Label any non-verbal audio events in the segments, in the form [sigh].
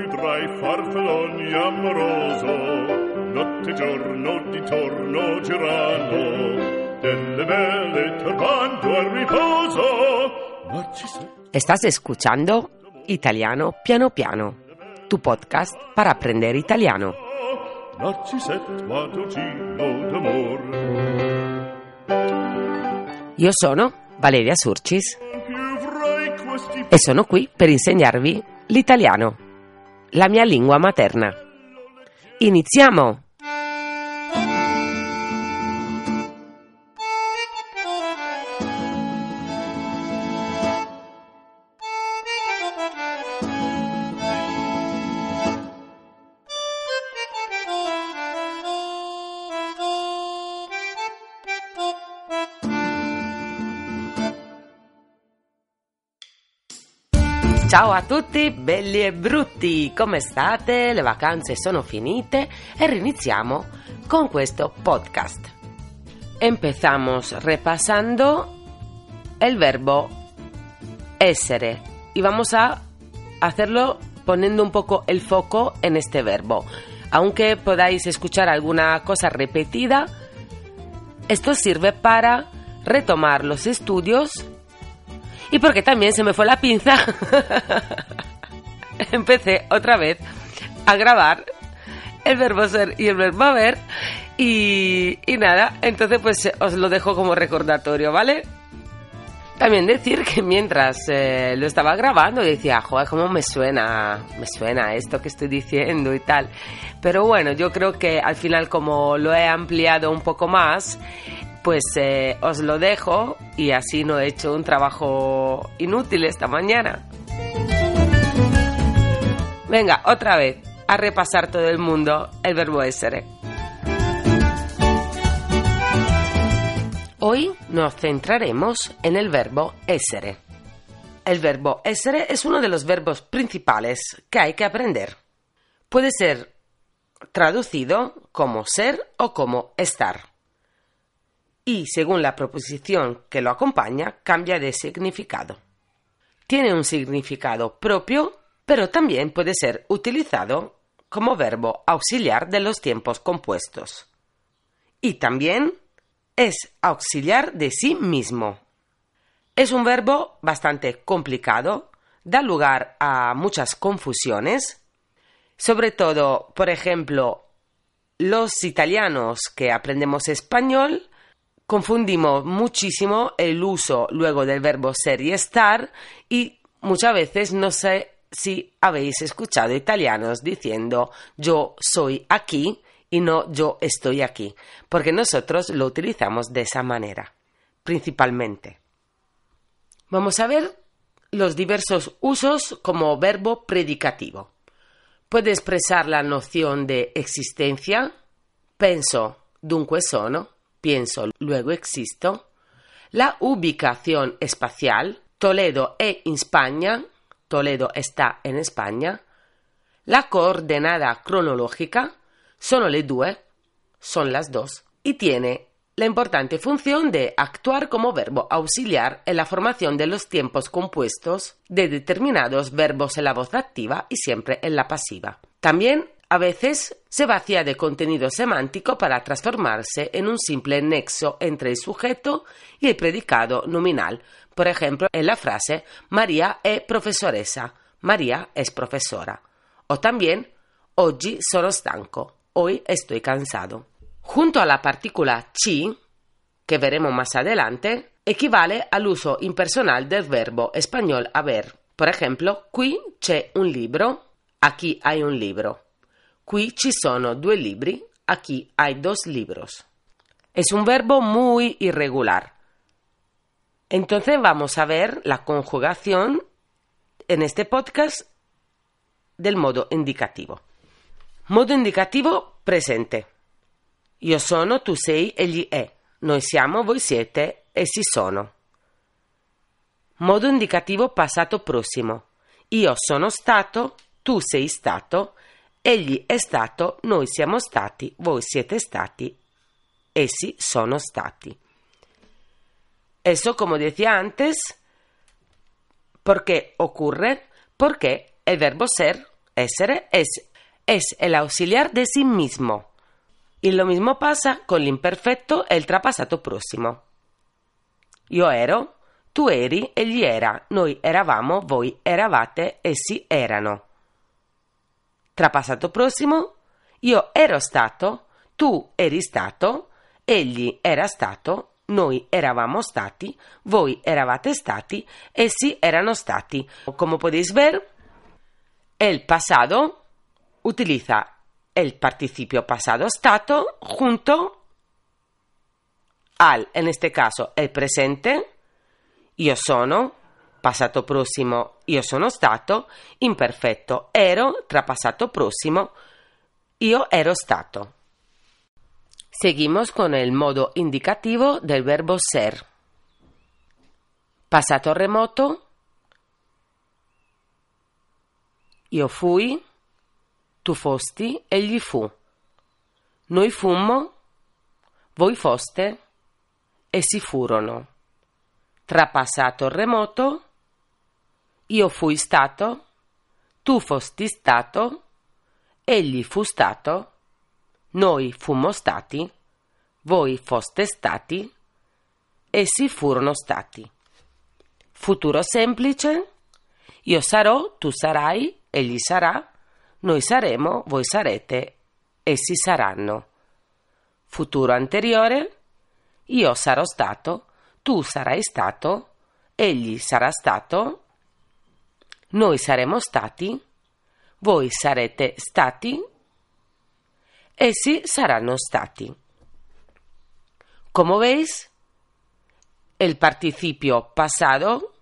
più tra i farfalloni amoroso, notte e giorno di torno girano, delle vele turbando al riposo. Estás escuchando Italiano Piano Piano, tu podcast para aprender italiano. Narcisetto Adogino d'amor. Io sono Valeria Surcis e sono qui per insegnarvi l'italiano, la mia lingua materna. Iniziamo! Ciao a tutti, belli e brutti, come state? Le vacanze sono finite e riniziamo con questo podcast. Empezamos repasando el verbo essere y vamos a hacerlo poniendo un poco el foco en este verbo. Aunque podáis escuchar alguna cosa repetida, esto sirve para retomar los estudios y porque también se me fue la pinza, [laughs] empecé otra vez a grabar el verbo ser y el verbo haber. Y, y nada, entonces pues os lo dejo como recordatorio, ¿vale? También decir que mientras eh, lo estaba grabando decía, joder, cómo me suena, me suena esto que estoy diciendo y tal. Pero bueno, yo creo que al final como lo he ampliado un poco más, pues eh, os lo dejo y así no he hecho un trabajo inútil esta mañana. Venga, otra vez, a repasar todo el mundo el verbo essere. Hoy nos centraremos en el verbo essere. El verbo essere es uno de los verbos principales que hay que aprender. Puede ser traducido como ser o como estar. Y según la proposición que lo acompaña, cambia de significado. Tiene un significado propio, pero también puede ser utilizado como verbo auxiliar de los tiempos compuestos. Y también es auxiliar de sí mismo. Es un verbo bastante complicado, da lugar a muchas confusiones, sobre todo, por ejemplo, los italianos que aprendemos español confundimos muchísimo el uso luego del verbo ser y estar y muchas veces no sé si habéis escuchado italianos diciendo yo soy aquí y no yo estoy aquí, porque nosotros lo utilizamos de esa manera, principalmente. Vamos a ver los diversos usos como verbo predicativo. Puede expresar la noción de existencia, penso, dunque sono, pienso, luego existo, la ubicación espacial, Toledo in Spagna, Toledo está en España, la coordenada cronológica, sono le due, son las dos, y tiene la importante función de actuar como verbo auxiliar en la formación de los tiempos compuestos de determinados verbos en la voz activa y siempre en la pasiva. También a veces se vacía de contenido semántico para transformarse en un simple nexo entre el sujeto y el predicado nominal. Por ejemplo, en la frase María è professoressa, María es profesora. O también Oggi sono stanco, hoy estoy cansado. Junto a la partícula ci, que veremos más adelante, equivale al uso impersonal del verbo español haber. Por ejemplo, qui c'è un libro, aquí hay un libro. Qui ci sono due libri, aquí hay dos libros. Es un verbo muy irregular. Entonces vamos a ver la conjugación en este podcast del modo indicativo. Modo indicativo presente. Io sono, tu sei, egli è. Noi siamo, voi siete, essi sono. Modo indicativo passato prossimo. Io sono stato, tu sei stato, egli è stato, noi siamo stati, voi siete stati, essi sono stati. Eso, como decía antes, ¿por qué ocurre? Porque el verbo ser essere es, es el auxiliar de sí mismo. Y lo mismo pasa con l'imperfetto e il trapassato prossimo. Io ero, tu eri, egli era, noi eravamo, voi eravate, essi erano. Trapassato prossimo, io ero stato, tu eri stato, egli era stato, noi eravamo stati, voi eravate stati, essi erano stati. Como podéis ver, el pasado utiliza el participio pasado stato junto al, en este caso, el presente, io sono, passato prossimo, io sono stato, imperfetto, ero, trapassato prossimo, io ero stato. Seguimos con el modo indicativo del verbo ser. Passato remoto, io fui, tu fosti, egli fu. Noi fummo, voi foste, essi furono. Trapassato remoto, io fui stato, tu fosti stato, egli fu stato, noi fummo stati, voi foste stati, essi furono stati. Futuro semplice, io sarò, tu sarai, egli sarà, noi saremo, voi sarete, essi saranno. Futuro anteriore, io sarò stato, tu sarai stato, egli sarà stato, noi saremo stati, voi sarete stati, essi saranno stati. Como veis, el participio pasado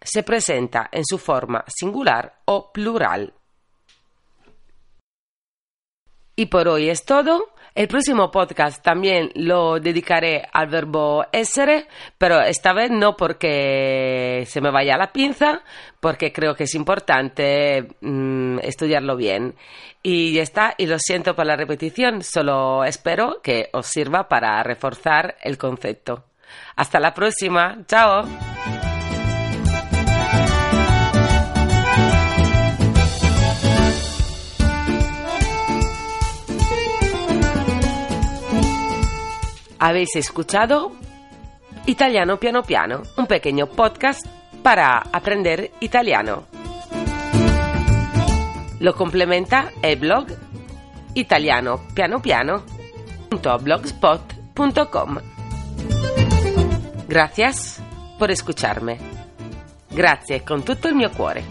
se presenta en su forma singular o plural. Y por hoy es todo. El próximo podcast también lo dedicaré al verbo essere, pero esta vez no porque se me vaya la pinza, porque creo que es importante mmm, estudiarlo bien. Y ya está, y lo siento por la repetición, solo espero que os sirva para reforzar el concepto. Hasta la próxima, chao. Habéis escuchado Italiano Piano Piano, un pequeño podcast para aprender italiano. Lo complementa el blog italianopianopiano.blogspot.com. Gracias por escucharme. Grazie con tutto il mio cuore.